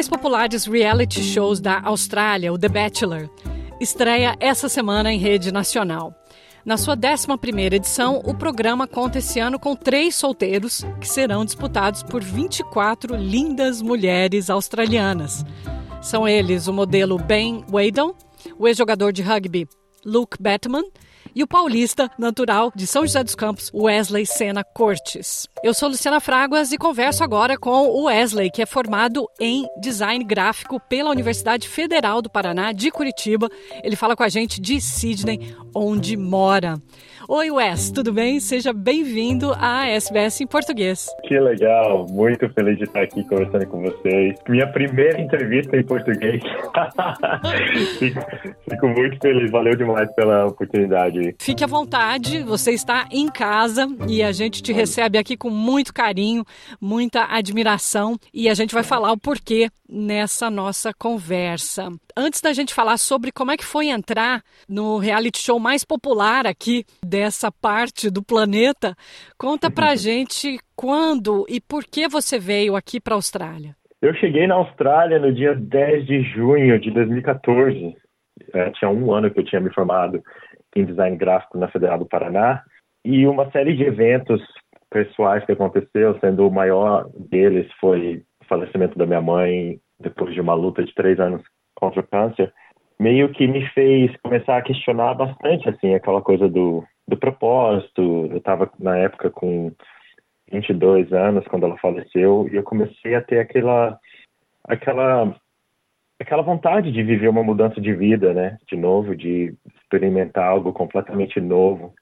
mais populares reality shows da Austrália, o The Bachelor, estreia essa semana em rede nacional. Na sua 11ª edição, o programa conta esse ano com três solteiros que serão disputados por 24 lindas mulheres australianas. São eles o modelo Ben Wadon, o ex-jogador de rugby Luke Batman e o paulista natural de São José dos Campos, Wesley Sena Cortes. Eu sou Luciana Fraguas e converso agora com o Wesley, que é formado em design gráfico pela Universidade Federal do Paraná de Curitiba. Ele fala com a gente de Sydney, onde mora. Oi, Wes, tudo bem? Seja bem-vindo à SBS em português. Que legal, muito feliz de estar aqui conversando com vocês. Minha primeira entrevista em português. fico, fico muito feliz, valeu demais pela oportunidade. Fique à vontade, você está em casa e a gente te recebe aqui com muito carinho, muita admiração e a gente vai falar o porquê nessa nossa conversa. Antes da gente falar sobre como é que foi entrar no reality show mais popular aqui dessa parte do planeta, conta pra gente quando e por que você veio aqui para a Austrália. Eu cheguei na Austrália no dia 10 de junho de 2014. É, tinha um ano que eu tinha me formado em design gráfico na Federal do Paraná e uma série de eventos pessoais que aconteceu, sendo o maior deles foi o falecimento da minha mãe depois de uma luta de três anos contra o câncer, meio que me fez começar a questionar bastante assim aquela coisa do do propósito. Eu estava na época com 22 anos quando ela faleceu e eu comecei a ter aquela aquela aquela vontade de viver uma mudança de vida, né? De novo, de experimentar algo completamente novo.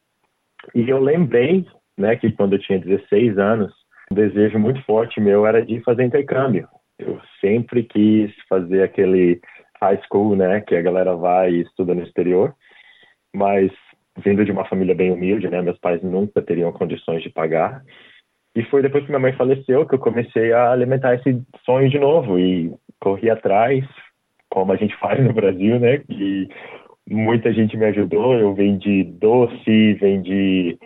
E eu lembrei, né, que quando eu tinha 16 anos, um desejo muito forte meu era de fazer intercâmbio. Eu sempre quis fazer aquele high school, né, que a galera vai e estuda no exterior, mas vindo de uma família bem humilde, né? Meus pais nunca teriam condições de pagar. E foi depois que minha mãe faleceu que eu comecei a alimentar esse sonho de novo e corri atrás, como a gente faz no Brasil, né? E muita gente me ajudou. Eu vendi doce, vendi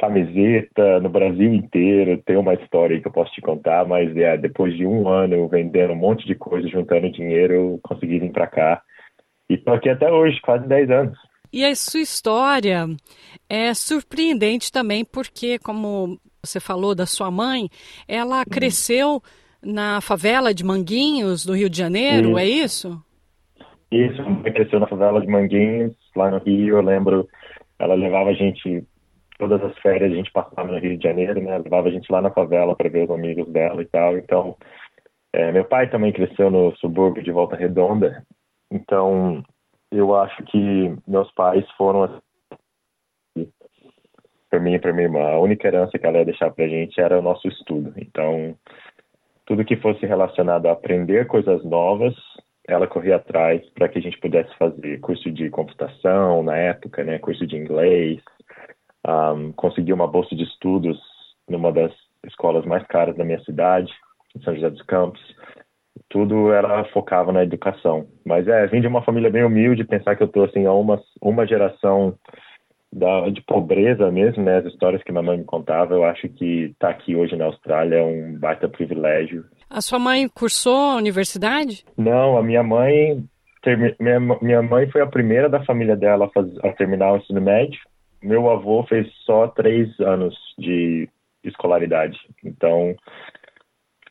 camiseta no Brasil inteiro. Tem uma história que eu posso te contar, mas é, depois de um ano vendendo um monte de coisa, juntando dinheiro, eu consegui vir para cá. E tô aqui até hoje, quase 10 anos. E a sua história é surpreendente também, porque, como você falou da sua mãe, ela uhum. cresceu na favela de Manguinhos, no Rio de Janeiro, é isso. é isso? Isso, mãe cresceu na favela de Manguinhos, lá no Rio, eu lembro, ela levava a gente, todas as férias a gente passava no Rio de Janeiro, né, levava a gente lá na favela para ver os amigos dela e tal, então, é, meu pai também cresceu no subúrbio de Volta Redonda, então eu acho que meus pais foram assim, para mim e para minha irmã. A única herança que ela ia deixar para a gente era o nosso estudo. Então, tudo que fosse relacionado a aprender coisas novas, ela corria atrás para que a gente pudesse fazer curso de computação na época, né, curso de inglês, um, conseguir uma bolsa de estudos numa das escolas mais caras da minha cidade, em São José dos Campos tudo ela focava na educação. Mas é, vim de uma família bem humilde, pensar que eu tô assim a uma uma geração da, de pobreza mesmo, né? As histórias que minha mãe me contava, eu acho que estar tá aqui hoje na Austrália é um baita privilégio. A sua mãe cursou a universidade? Não, a minha mãe minha, minha mãe foi a primeira da família dela a, fazer, a terminar o ensino médio. Meu avô fez só três anos de escolaridade. Então,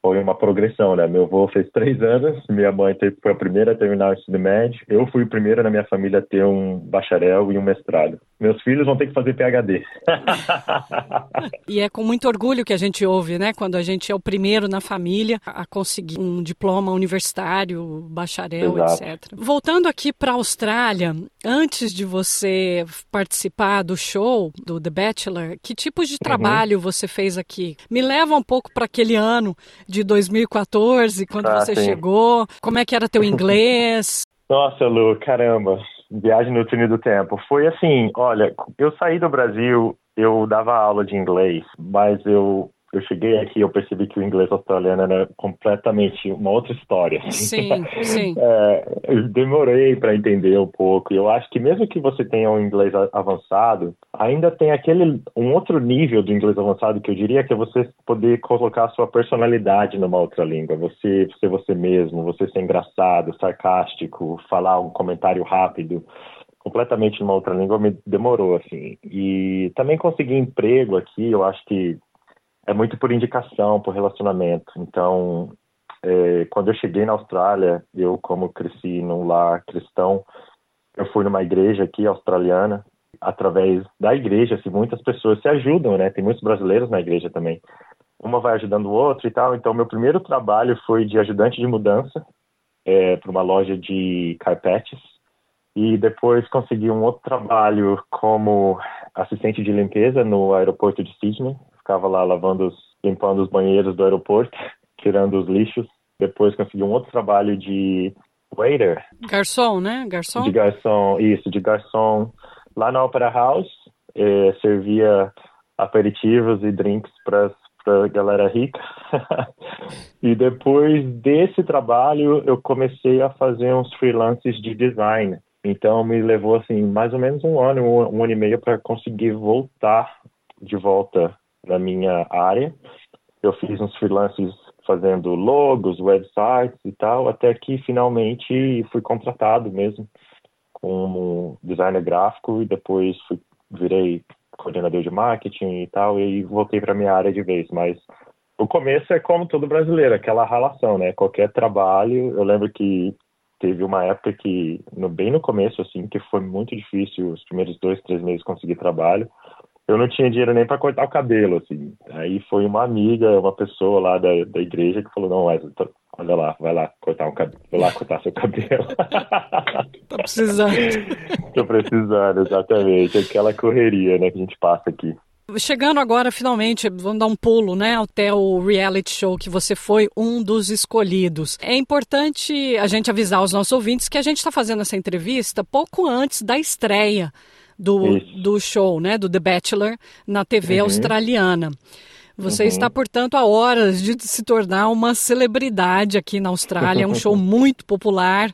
foi uma progressão, né? Meu avô fez três anos, minha mãe foi a primeira a terminar o ensino médio, eu fui o primeiro na minha família a ter um bacharel e um mestrado. Meus filhos vão ter que fazer PhD. e é com muito orgulho que a gente ouve, né? Quando a gente é o primeiro na família a conseguir um diploma universitário, bacharel, Exato. etc. Voltando aqui para a Austrália, antes de você participar do show do The Bachelor, que tipos de uhum. trabalho uhum. você fez aqui? Me leva um pouco para aquele ano de 2014, quando ah, você sim. chegou? Como é que era teu inglês? Nossa, Lu, caramba. Viagem no túnel do tempo. Foi assim, olha, eu saí do Brasil, eu dava aula de inglês, mas eu eu cheguei aqui eu percebi que o inglês australiano era completamente uma outra história. Sim, sim. É, eu demorei para entender um pouco. Eu acho que mesmo que você tenha um inglês avançado, ainda tem aquele um outro nível do inglês avançado que eu diria que é você poder colocar a sua personalidade numa outra língua. Você ser você mesmo, você ser engraçado, sarcástico, falar um comentário rápido completamente numa outra língua me demorou assim. E também conseguir emprego aqui, eu acho que é muito por indicação, por relacionamento. Então, é, quando eu cheguei na Austrália, eu como cresci num lar cristão, eu fui numa igreja aqui australiana. Através da igreja, assim, muitas pessoas se ajudam, né? Tem muitos brasileiros na igreja também. Uma vai ajudando o outro e tal. Então, meu primeiro trabalho foi de ajudante de mudança é, para uma loja de carpetes. E depois consegui um outro trabalho como assistente de limpeza no aeroporto de Sydney ficava lá lavando, os, limpando os banheiros do aeroporto, tirando os lixos. Depois consegui um outro trabalho de waiter. Garçom, né? Garçom? De garçom, isso, de garçom. Lá na Opera House, eh, servia aperitivos e drinks para a galera rica. e depois desse trabalho, eu comecei a fazer uns freelances de design. Então, me levou, assim, mais ou menos um ano, um, um ano e meio para conseguir voltar de volta na minha área. Eu fiz uns freelances fazendo logos, websites e tal, até que finalmente fui contratado mesmo como designer gráfico e depois fui, virei coordenador de marketing e tal e voltei para minha área de vez, mas o começo é como todo brasileiro, aquela relação, né? Qualquer trabalho, eu lembro que teve uma época que, no, bem no começo, assim, que foi muito difícil, os primeiros dois, três meses conseguir trabalho, eu não tinha dinheiro nem para cortar o cabelo, assim. Aí foi uma amiga, uma pessoa lá da, da igreja que falou, não, Wesley, olha lá, vai lá cortar um cabelo, vai lá cortar seu cabelo. tá precisando. Tô precisando, exatamente. Aquela correria, né, que a gente passa aqui. Chegando agora, finalmente, vamos dar um pulo, né, até o reality show que você foi um dos escolhidos. É importante a gente avisar os nossos ouvintes que a gente está fazendo essa entrevista pouco antes da estreia do, do show, né, do The Bachelor, na TV uhum. australiana. Você uhum. está, portanto, a horas de se tornar uma celebridade aqui na Austrália. É um show muito popular.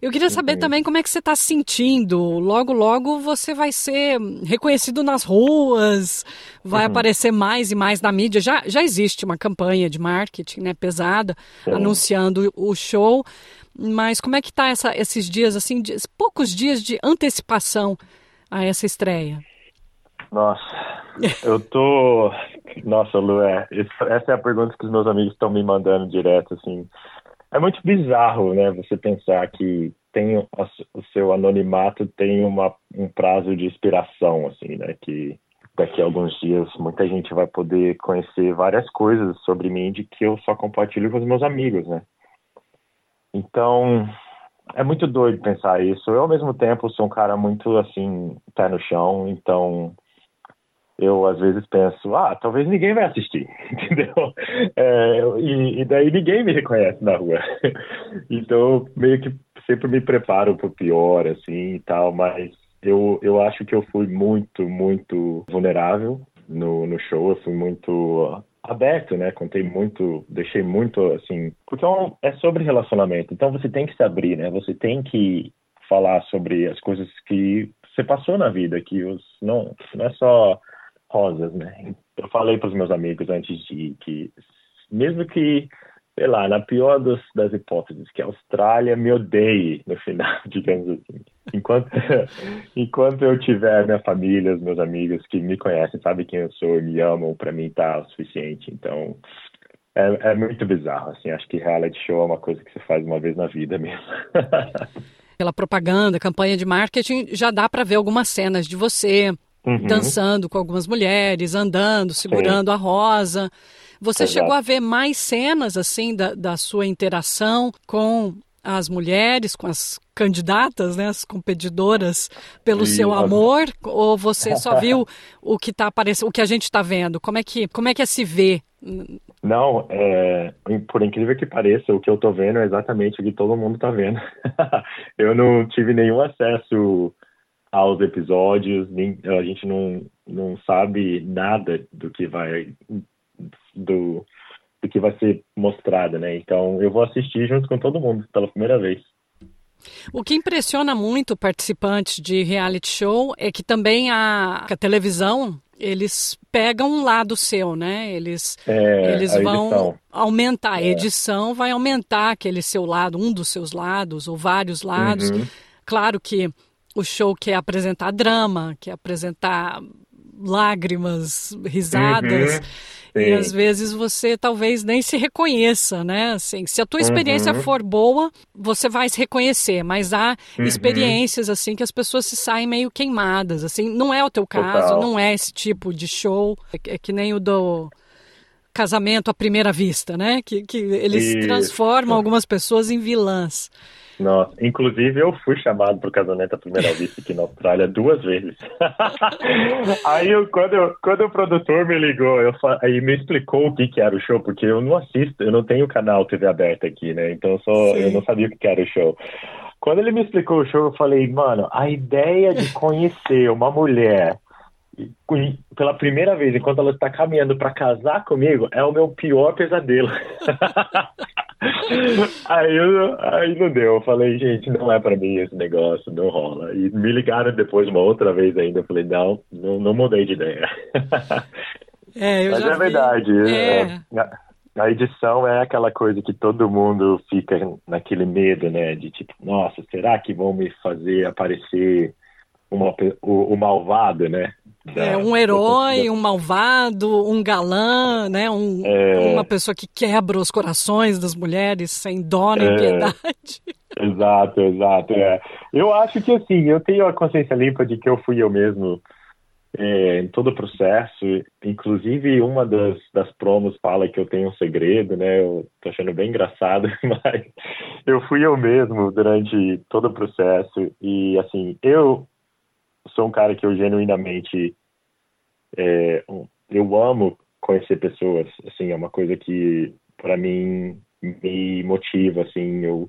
Eu queria saber também como é que você está se sentindo. Logo, logo você vai ser reconhecido nas ruas, vai uhum. aparecer mais e mais na mídia. Já, já existe uma campanha de marketing né, pesada anunciando o show. Mas como é que está esses dias, assim, poucos dias de antecipação a essa estreia? Nossa, eu tô. Nossa, Lu, é, essa é a pergunta que os meus amigos estão me mandando direto, assim. É muito bizarro, né, você pensar que tem o seu anonimato tem uma, um prazo de expiração, assim, né, que daqui a alguns dias muita gente vai poder conhecer várias coisas sobre mim de que eu só compartilho com os meus amigos, né. Então, é muito doido pensar isso. Eu, ao mesmo tempo, sou um cara muito, assim, pé no chão, então eu às vezes penso, ah, talvez ninguém vai assistir, entendeu? É, e, e, daí ninguém me reconhece na rua. então, meio que sempre me preparo para o pior, assim, e tal, mas eu, eu acho que eu fui muito, muito vulnerável no, no show, eu fui muito aberto, né? Contei muito, deixei muito assim, porque é, é sobre relacionamento. Então você tem que se abrir, né? Você tem que falar sobre as coisas que você passou na vida, que os não, não é só rosas, né? Eu falei para os meus amigos antes de que mesmo que sei lá, na pior dos, das hipóteses, que a Austrália me odeie no final, digamos assim. Enquanto, enquanto eu tiver minha família, os meus amigos que me conhecem, sabem quem eu sou e me amam, para mim tá o suficiente. Então, é, é muito bizarro, assim. Acho que reality show é uma coisa que você faz uma vez na vida mesmo. Pela propaganda, campanha de marketing, já dá para ver algumas cenas de você uhum. dançando com algumas mulheres, andando, segurando Sim. a rosa. Você Exato. chegou a ver mais cenas assim da, da sua interação com as mulheres, com as candidatas, né, as competidoras, pelo seu amor, ou você só viu o que tá aparecendo, o que a gente está vendo? Como é que como é que é se vê? Não, é, por incrível que pareça, o que eu estou vendo é exatamente o que todo mundo está vendo. eu não tive nenhum acesso aos episódios, nem, a gente não, não sabe nada do que vai do, do que vai ser mostrado, né? Então eu vou assistir junto com todo mundo pela primeira vez. O que impressiona muito participantes de reality show é que também a, a televisão eles pegam um lado seu, né? Eles, é, eles vão aumentar, a é. edição vai aumentar aquele seu lado, um dos seus lados, ou vários lados. Uhum. Claro que o show quer apresentar drama, quer apresentar lágrimas, risadas. Uhum. E às vezes você talvez nem se reconheça, né? Assim, se a tua experiência uhum. for boa, você vai se reconhecer, mas há uhum. experiências assim que as pessoas se saem meio queimadas, assim, não é o teu caso, Total. não é esse tipo de show, é, é que nem o do casamento à primeira vista, né? Que, que eles Isso. transformam algumas pessoas em vilãs. Nossa, inclusive eu fui chamado para o casamento à primeira vista aqui na Austrália duas vezes. aí eu, quando, eu, quando o produtor me ligou, eu, aí me explicou o que, que era o show, porque eu não assisto, eu não tenho canal TV aberta aqui, né? Então eu, só, eu não sabia o que, era o show. Quando ele me explicou o show, eu falei, mano, a ideia de conhecer uma mulher pela primeira vez, enquanto ela está caminhando para casar comigo, é o meu pior pesadelo. aí, eu, aí não deu. Eu falei, gente, não é para mim esse negócio, não rola. E me ligaram depois uma outra vez ainda. Eu falei, não, não, não mudei de ideia. É, Mas é vi. verdade. É. É, a edição é aquela coisa que todo mundo fica naquele medo, né? De tipo, nossa, será que vão me fazer aparecer uma, o, o malvado, né? É, um herói, um malvado, um galã, né? Um, é... Uma pessoa que quebra os corações das mulheres sem dó nem é... piedade. Exato, exato. É. Eu acho que assim, eu tenho a consciência limpa de que eu fui eu mesmo é, em todo o processo. Inclusive, uma das, das promos fala que eu tenho um segredo, né? Eu tô achando bem engraçado, mas eu fui eu mesmo durante todo o processo. E assim, eu sou um cara que eu genuinamente é, eu amo conhecer pessoas, assim, é uma coisa que para mim me motiva, assim, eu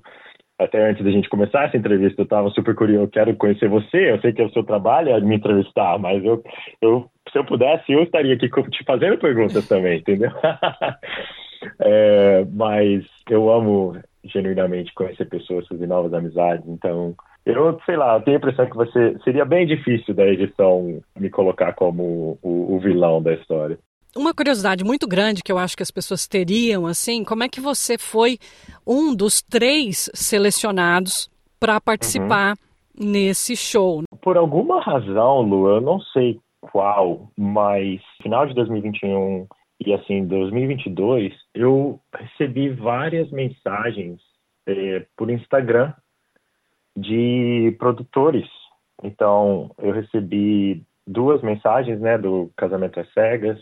até antes da gente começar essa entrevista, eu estava super curioso, eu quero conhecer você, eu sei que é o seu trabalho é me entrevistar, mas eu, eu se eu pudesse, eu estaria aqui te fazendo perguntas também, entendeu? é, mas eu amo genuinamente conhecer pessoas, fazer novas amizades, então eu, sei lá, eu tenho a impressão que você seria bem difícil da edição me colocar como o, o, vilão da história. Uma curiosidade muito grande que eu acho que as pessoas teriam, assim, como é que você foi um dos três selecionados para participar uhum. nesse show? Por alguma razão, Lu, eu não sei qual, mas final de 2021 e assim 2022, eu recebi várias mensagens é, por Instagram de produtores. Então, eu recebi duas mensagens, né, do Casamento às Cegas,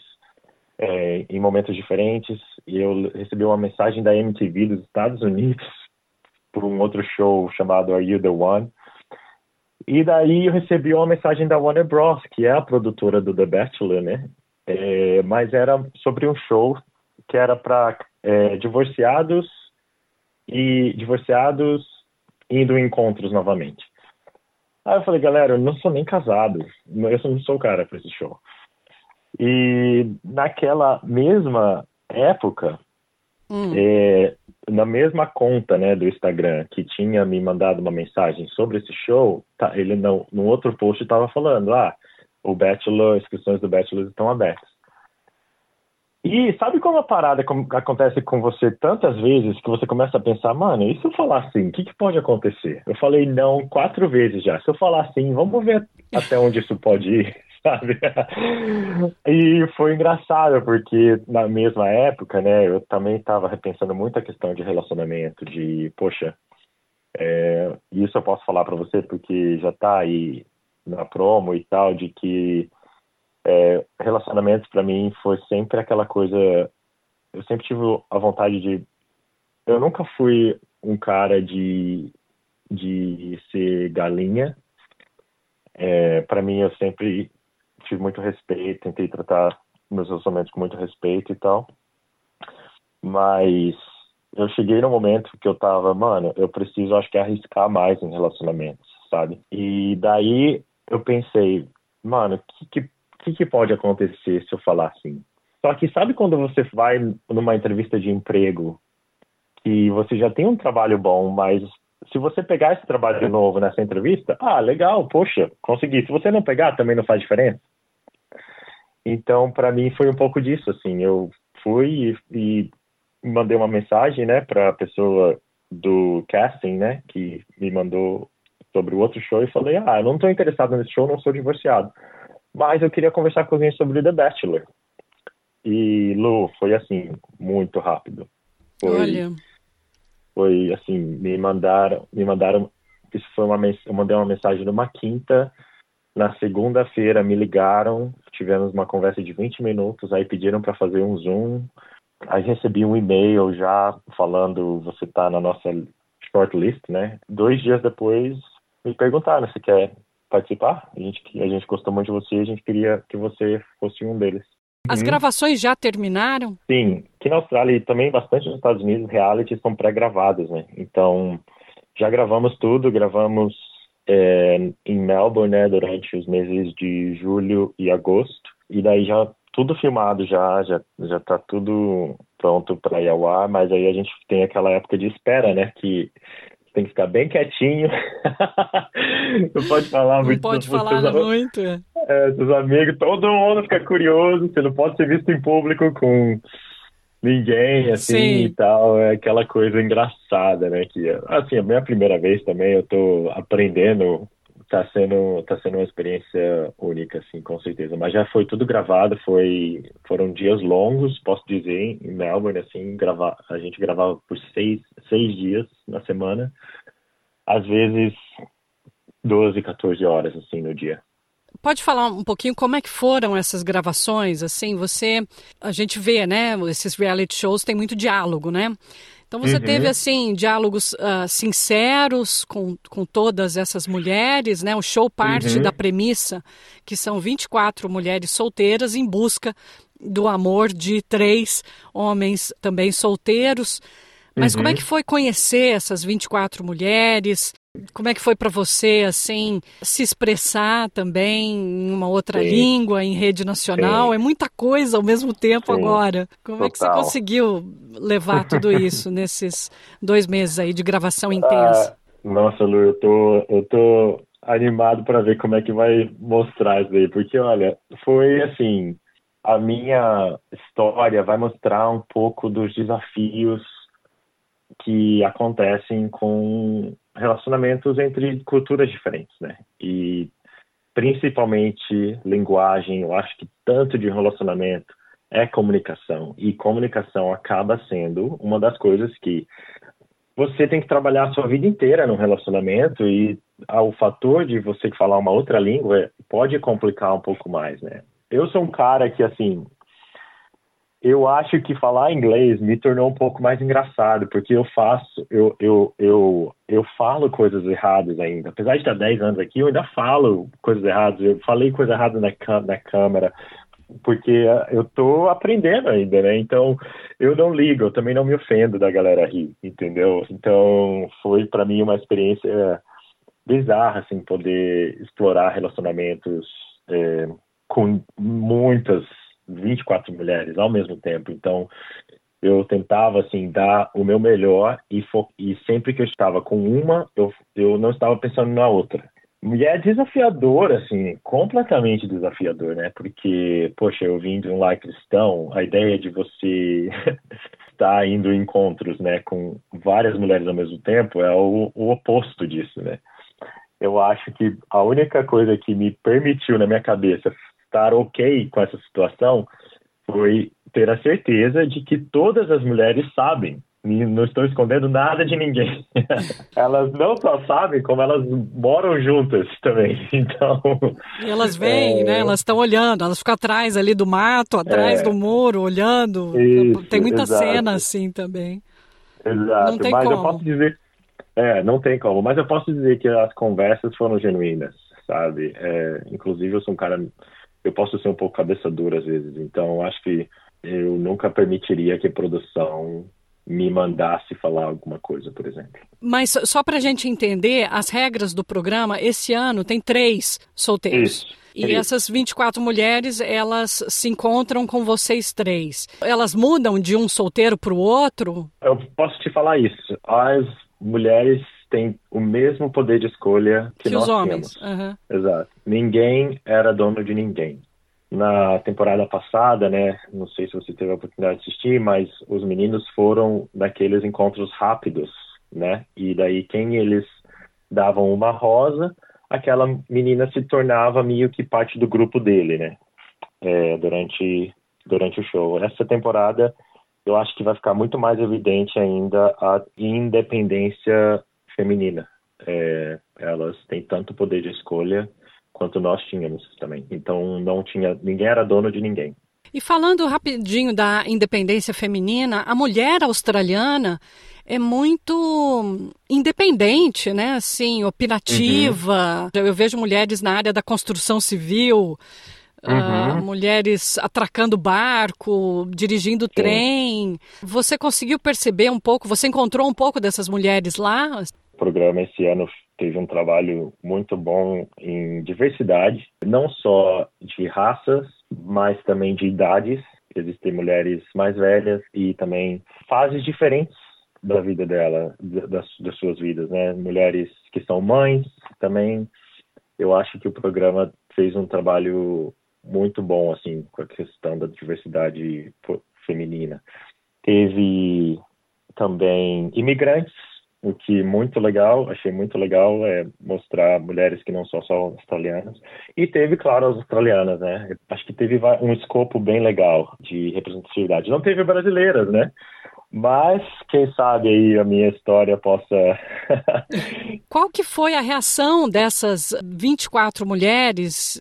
é, em momentos diferentes, e eu recebi uma mensagem da MTV dos Estados Unidos por um outro show chamado Are You the One? E daí eu recebi uma mensagem da Warner Bros, que é a produtora do The Bachelor, né? É, mas era sobre um show que era para é, divorciados e divorciados indo em encontros novamente. Aí eu falei, galera, eu não sou nem casado, eu não sou o cara para esse show. E naquela mesma época, hum. é, na mesma conta né, do Instagram que tinha me mandado uma mensagem sobre esse show, tá, ele no, outro post estava falando, ah, o Bachelor, inscrições do Bachelor estão abertas. E sabe como a parada acontece com você tantas vezes que você começa a pensar, mano, e se eu falar assim, o que, que, pode acontecer? Eu falei não quatro vezes já. Se eu falar assim, vamos ver até onde isso pode ir, sabe? e foi engraçado, porque na mesma época, né, eu também estava repensando muito a questão de relacionamento, de, poxa, é, isso eu posso falar para você porque já tá aí na promo e tal, de que é, relacionamentos para mim foi sempre aquela coisa. Eu sempre tive a vontade de. Eu nunca fui um cara de, de ser galinha. É, para mim, eu sempre tive muito respeito, tentei tratar meus relacionamentos com muito respeito e tal. Mas eu cheguei no momento que eu tava, mano, eu preciso, acho que, arriscar mais em relacionamentos, sabe? E daí eu pensei, mano, que, que que, que pode acontecer se eu falar assim? Só que sabe quando você vai numa entrevista de emprego que você já tem um trabalho bom, mas se você pegar esse trabalho de novo nessa entrevista, ah, legal, poxa, consegui. Se você não pegar, também não faz diferença. Então, para mim foi um pouco disso, assim, eu fui e, e mandei uma mensagem, né, para a pessoa do casting, né, que me mandou sobre o outro show e falei, ah, eu não estou interessado nesse show, não sou divorciado, mas eu queria conversar com alguém sobre The Bachelor. E Lu, foi assim, muito rápido. Foi, Olha. Foi assim, me mandaram, me mandaram, isso foi uma eu mandei uma mensagem numa quinta, na segunda-feira me ligaram, tivemos uma conversa de 20 minutos, aí pediram para fazer um Zoom. Aí recebi um e-mail já falando você está na nossa shortlist, né? Dois dias depois me perguntaram se quer participar. A gente, a gente gostou muito de você, a gente queria que você fosse um deles. As uhum. gravações já terminaram? Sim, aqui na Austrália e também bastante nos Estados Unidos, reality são pré-gravados, né? Então, já gravamos tudo, gravamos é, em Melbourne, né, durante os meses de julho e agosto, e daí já tudo filmado já, já, já tá tudo pronto para ir ao ar, mas aí a gente tem aquela época de espera, né, que tem que ficar bem quietinho. não pode falar muito. Não pode falar muito. É, seus amigos, todo mundo fica curioso, você não pode ser visto em público com ninguém, assim, Sim. e tal, é aquela coisa engraçada, né, que, assim, a minha primeira vez também, eu tô aprendendo, tá sendo, tá sendo uma experiência única, assim, com certeza, mas já foi tudo gravado, foi, foram dias longos, posso dizer, em Melbourne, assim, gravar, a gente gravava por seis, seis dias na semana, às vezes 12, 14 horas, assim, no dia pode falar um pouquinho como é que foram essas gravações? Assim, você, a gente vê, né? Esses reality shows tem muito diálogo, né? Então você uhum. teve assim diálogos uh, sinceros com, com todas essas mulheres, né? O show parte uhum. da premissa que são 24 mulheres solteiras em busca do amor de três homens também solteiros. Mas uhum. como é uhum. que foi conhecer essas 24 mulheres? Como é que foi para você, assim, se expressar também em uma outra Sim. língua, em rede nacional? Sim. É muita coisa ao mesmo tempo Sim. agora. Como Total. é que você conseguiu levar tudo isso nesses dois meses aí de gravação intensa? Ah, nossa, Lu, eu tô, eu tô animado para ver como é que vai mostrar isso aí, porque, olha, foi assim, a minha história vai mostrar um pouco dos desafios que acontecem com relacionamentos entre culturas diferentes, né? E principalmente linguagem, eu acho que tanto de relacionamento é comunicação e comunicação acaba sendo uma das coisas que você tem que trabalhar a sua vida inteira no relacionamento e o fator de você falar uma outra língua pode complicar um pouco mais, né? Eu sou um cara que assim, eu acho que falar inglês me tornou um pouco mais engraçado, porque eu faço, eu, eu, eu, eu falo coisas erradas ainda. Apesar de estar 10 anos aqui, eu ainda falo coisas erradas. Eu falei coisa errada na, na câmera, porque eu tô aprendendo ainda, né? Então, eu não ligo, eu também não me ofendo da galera rir, entendeu? Então, foi para mim uma experiência bizarra, assim, poder explorar relacionamentos é, com muitas 24 mulheres ao mesmo tempo. Então, eu tentava assim dar o meu melhor e, e sempre que eu estava com uma, eu, eu não estava pensando na outra. E é desafiador, assim, completamente desafiador, né? Porque, poxa, eu vim de um lar cristão, a ideia de você estar indo em encontros, né, com várias mulheres ao mesmo tempo é o, o oposto disso, né? Eu acho que a única coisa que me permitiu na minha cabeça estar ok com essa situação foi ter a certeza de que todas as mulheres sabem. Não estou escondendo nada de ninguém. elas não só sabem, como elas moram juntas também. Então. E elas vêm, é... né? Elas estão olhando, elas ficam atrás ali do mato, atrás é... do muro, olhando. Isso, tem muita exato. cena assim também. Exato. Não tem Mas como. eu posso dizer. É, não tem como. Mas eu posso dizer que as conversas foram genuínas, sabe? É, inclusive, eu sou um cara eu posso ser um pouco cabeça dura às vezes. Então, acho que eu nunca permitiria que a produção me mandasse falar alguma coisa, por exemplo. Mas só para a gente entender as regras do programa, esse ano tem três solteiros. Isso. E Isso. essas 24 mulheres, elas se encontram com vocês três. Elas mudam de um solteiro para o outro? Eu posso te falar isso. As mulheres têm o mesmo poder de escolha que, que nós os homens. temos. Uhum. Exato. Ninguém era dono de ninguém na temporada passada, né? Não sei se você teve a oportunidade de assistir, mas os meninos foram naqueles encontros rápidos, né? E daí quem eles davam uma rosa, aquela menina se tornava meio que parte do grupo dele, né? É, durante durante o show. Essa temporada eu acho que vai ficar muito mais evidente ainda a independência feminina. É, elas têm tanto poder de escolha quanto nós tínhamos também. Então não tinha ninguém era dono de ninguém. E falando rapidinho da independência feminina, a mulher australiana é muito independente, né? Assim, opinativa. Uhum. Eu vejo mulheres na área da construção civil, uhum. uh, mulheres atracando barco, dirigindo Sim. trem. Você conseguiu perceber um pouco? Você encontrou um pouco dessas mulheres lá? Programa esse ano teve um trabalho muito bom em diversidade, não só de raças, mas também de idades. Existem mulheres mais velhas e também fases diferentes da vida dela, das, das suas vidas, né? Mulheres que são mães também. Eu acho que o programa fez um trabalho muito bom, assim, com a questão da diversidade feminina. Teve também imigrantes o que muito legal, achei muito legal é mostrar mulheres que não são só australianas. E teve, claro, as australianas, né? Acho que teve um escopo bem legal de representatividade. Não teve brasileiras, né? Mas quem sabe aí a minha história possa. Qual que foi a reação dessas 24 mulheres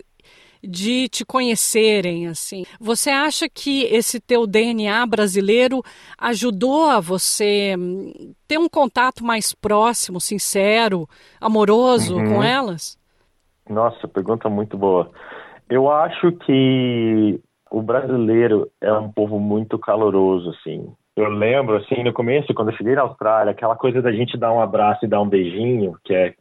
de te conhecerem, assim. Você acha que esse teu DNA brasileiro ajudou a você hum, ter um contato mais próximo, sincero, amoroso uhum. com elas? Nossa, pergunta muito boa. Eu acho que o brasileiro é um povo muito caloroso, assim. Eu lembro, assim, no começo, quando eu cheguei na Austrália, aquela coisa da gente dar um abraço e dar um beijinho, que é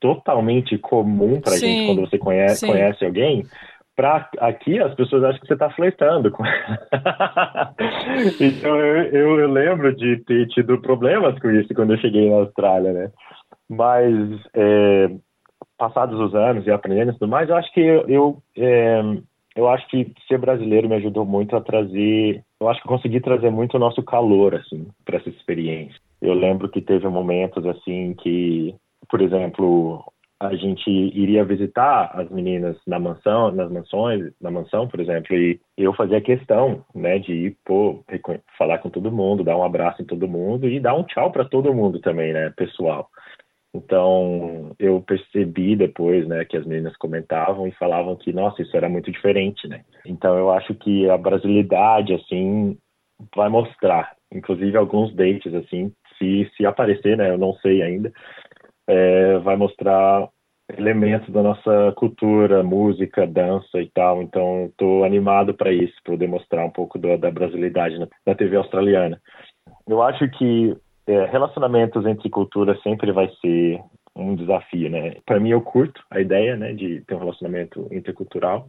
totalmente comum pra Sim. gente quando você conhece, conhece alguém, pra aqui as pessoas acham que você tá flertando com Então eu, eu, eu, lembro de ter tido problemas com isso quando eu cheguei na Austrália, né? Mas é, passados os anos e aprendendo e tudo mais, eu acho que eu, eu, é, eu acho que ser brasileiro me ajudou muito a trazer, eu acho que consegui trazer muito o nosso calor, assim, para essa experiência. Eu lembro que teve momentos, assim, que por exemplo, a gente iria visitar as meninas na mansão, nas mansões, na mansão, por exemplo, e eu fazia questão, né, de ir pô, falar com todo mundo, dar um abraço em todo mundo e dar um tchau para todo mundo também, né, pessoal. Então, eu percebi depois, né, que as meninas comentavam e falavam que, nossa, isso era muito diferente, né? Então, eu acho que a brasilidade, assim, vai mostrar, inclusive alguns dates, assim, se, se aparecer, né, eu não sei ainda, é, vai mostrar elementos da nossa cultura, música, dança e tal. Então, estou animado para isso, para demonstrar um pouco do, da brasilidade na, na, TV australiana. Eu acho que é, relacionamentos entre culturas sempre vai ser um desafio, né? Para mim, eu curto a ideia, né, de ter um relacionamento intercultural,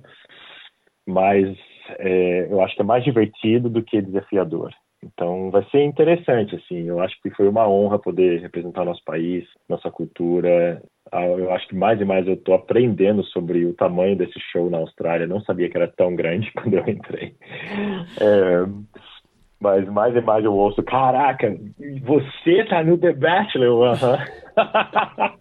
mas é, eu acho que é mais divertido do que desafiador. Então vai ser interessante, assim. Eu acho que foi uma honra poder representar nosso país, nossa cultura. Ah, eu acho que mais e mais eu estou aprendendo sobre o tamanho desse show na Austrália. Não sabia que era tão grande quando eu entrei. É, mas mais e mais eu ouço, caraca, você tá no The Bachelor. Uh -huh.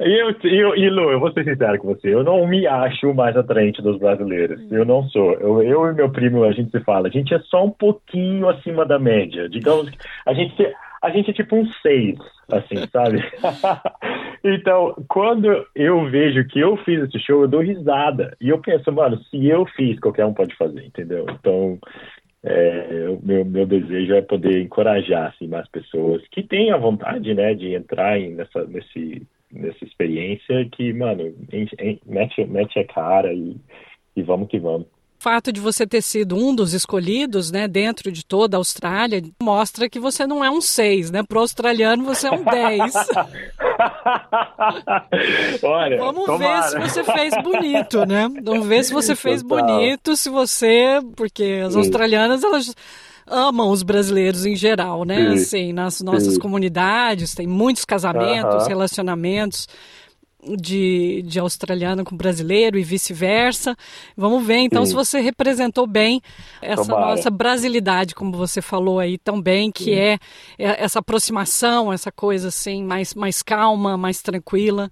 e, eu, eu, e Lu, eu vou ser sincero com você, eu não me acho mais atraente dos brasileiros. Eu não sou. Eu, eu e meu primo, a gente se fala, a gente é só um pouquinho acima da média. Digamos que a gente, a gente é tipo um seis, assim, sabe? então, quando eu vejo que eu fiz esse show, eu dou risada. E eu penso, mano, se eu fiz, qualquer um pode fazer, entendeu? Então, é, o meu, meu desejo é poder encorajar assim, mais pessoas que têm a vontade né, de entrar em, nessa, nesse, nessa experiência que, mano, mete, mete a cara e, e vamos que vamos. O fato de você ter sido um dos escolhidos, né, dentro de toda a Austrália, mostra que você não é um seis, né? Pro australiano você é um dez. Olha, Vamos tomara. ver se você fez bonito, né? Vamos ver se você fez Total. bonito, se você, porque as Sim. australianas elas amam os brasileiros em geral, né? Sim. Assim, nas nossas Sim. comunidades tem muitos casamentos, Aham. relacionamentos de, de australiano com brasileiro e vice-versa. Vamos ver, então, Sim. se você representou bem essa Tomara. nossa brasilidade, como você falou aí também, que é, é essa aproximação, essa coisa assim, mais, mais calma, mais tranquila.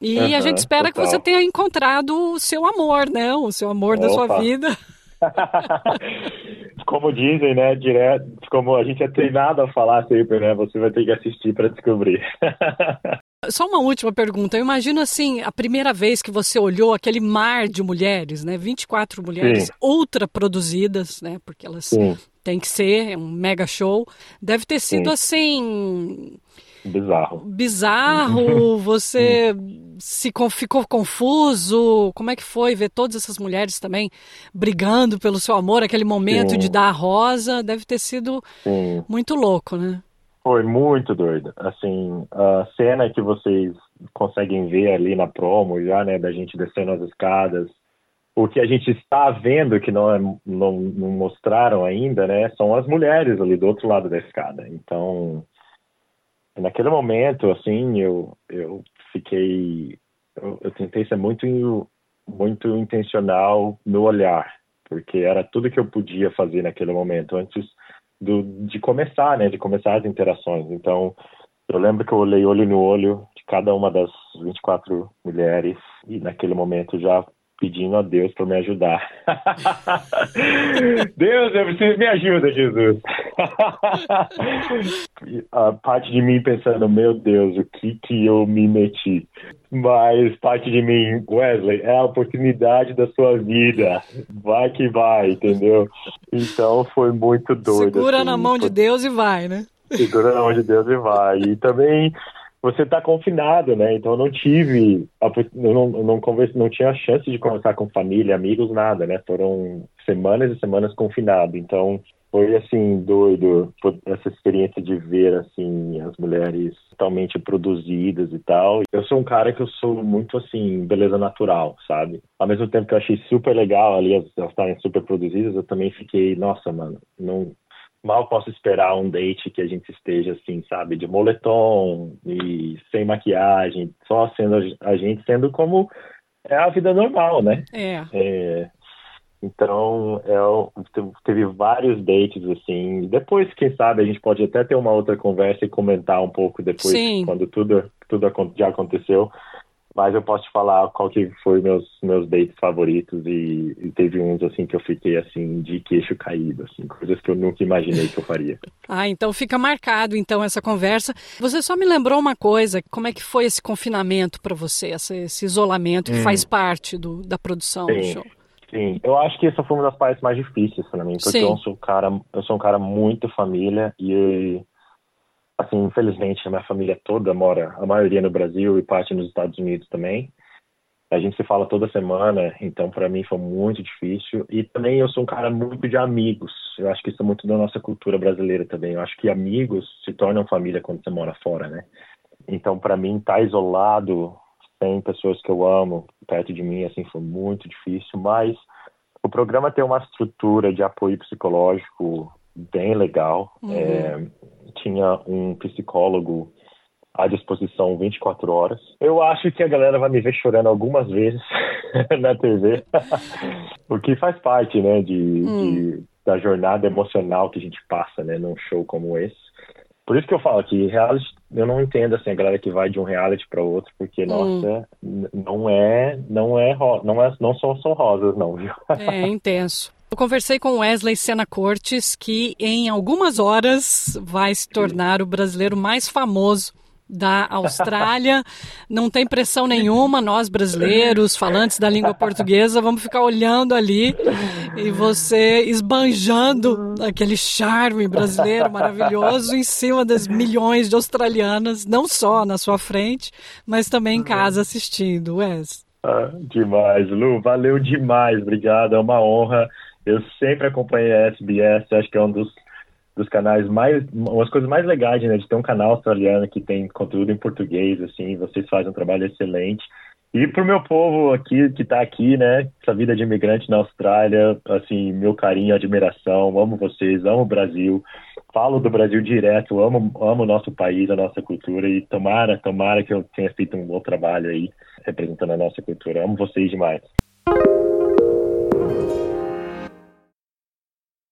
E a Aham, gente espera que total. você tenha encontrado o seu amor, né? O seu amor da sua Opa. vida. como dizem, né, direto, como a gente é treinado a falar sempre, né, você vai ter que assistir para descobrir. Só uma última pergunta. Eu imagino assim, a primeira vez que você olhou aquele mar de mulheres, né? 24 mulheres Sim. ultra produzidas, né? Porque elas Sim, têm que ser, é um mega show. Deve ter sido Sim. assim bizarro. bizarro, você se ficou confuso. Como é que foi ver todas essas mulheres também brigando pelo seu amor, aquele momento Sim. de dar a rosa, deve ter sido Sim. muito louco, né? Foi muito doido. Assim, a cena que vocês conseguem ver ali na promo já, né, da gente descendo as escadas, o que a gente está vendo que não, é, não, não mostraram ainda, né, são as mulheres ali do outro lado da escada. Então, naquele momento, assim, eu, eu fiquei, eu, eu tentei ser muito, muito intencional no olhar, porque era tudo que eu podia fazer naquele momento antes do, de começar, né, de começar as interações. Então, eu lembro que eu olhei olho no olho de cada uma das 24 mulheres e naquele momento já pedindo a Deus para me ajudar. Deus, eu preciso me ajuda, Jesus. A parte de mim pensando, meu Deus, o que que eu me meti? Mas parte de mim, Wesley, é a oportunidade da sua vida. Vai que vai, entendeu? Então foi muito doido. Segura assim, na mão de foi- Deus e vai, né? Segura na mão de Deus e vai. E também você está confinado, né? Então eu não tive, eu não, não converse, não tinha chance de conversar com família, amigos, nada, né? Foram semanas e semanas confinado. Então foi assim doido essa experiência de ver assim as mulheres totalmente produzidas e tal. Eu sou um cara que eu sou muito assim beleza natural, sabe? Ao mesmo tempo que eu achei super legal ali elas estarem super produzidas, eu também fiquei, nossa, mano, não mal posso esperar um date que a gente esteja assim, sabe, de moletom e sem maquiagem, só sendo a- gente sendo como é a vida normal, né? É. É, então, é, te- teve vários dates assim. Depois, quem sabe, a gente pode até ter uma outra conversa e comentar um pouco depois, Sim. quando tudo, tudo já aconteceu. Mas eu posso te falar qual que foi meus meus dates favoritos e, e teve uns assim que eu fiquei assim de queixo caído, assim, coisas que eu nunca imaginei que eu faria. Ah, então fica marcado então essa conversa. Você só me lembrou uma coisa, como é que foi esse confinamento para você, esse, esse isolamento que Hum. faz parte do, da produção do Sim. show? Sim, eu acho que essa foi uma das partes mais difíceis para mim, porque Sim. eu sou um cara, eu sou um cara muito família e assim, infelizmente, a minha família toda mora, a maioria no Brasil e parte nos Estados Unidos também. A gente se fala toda semana, então para mim foi muito difícil. E também eu sou um cara muito de amigos. Eu acho que isso é muito da nossa cultura brasileira também. Eu acho que amigos se tornam família quando você mora fora, né? Então para mim estar isolado, sem pessoas que eu amo perto de mim, assim, foi muito difícil. Mas o programa tem uma estrutura de apoio psicológico bem legal. Uhum. É, tinha um psicólogo à disposição 24 horas. Eu acho que a galera vai me ver chorando algumas vezes na TV, o que faz parte, né, de, Hum. de- da jornada emocional que a gente passa, né, num show como esse. Por isso que eu falo que reality, eu não entendo assim a galera que vai de um reality para outro, porque Hum. nossa, não é, não é, não é, não são só rosas não, viu? É intenso. Eu conversei com Wesley Sena Cortes, que em algumas horas vai se tornar o brasileiro mais famoso da Austrália. Não tem pressão nenhuma, nós brasileiros, falantes da língua portuguesa, vamos ficar olhando ali e você esbanjando aquele charme brasileiro maravilhoso em cima das milhões de australianas, não só na sua frente, mas também em casa assistindo, Wes. Ah, demais, Lu, valeu demais, obrigado, é uma honra. Eu sempre acompanhei a SBS, acho que é um dos, dos canais mais, umas coisas mais legais, né, de ter um canal australiano que tem conteúdo em português, assim, vocês fazem um trabalho excelente. E pro meu povo aqui, que está aqui, né, essa vida de imigrante na Austrália, assim, meu carinho, admiração, amo vocês, amo o Brasil, falo do Brasil direto, amo, amo o nosso país, a nossa cultura e tomara, tomara que eu tenha feito um bom trabalho aí representando a nossa cultura. Amo vocês demais.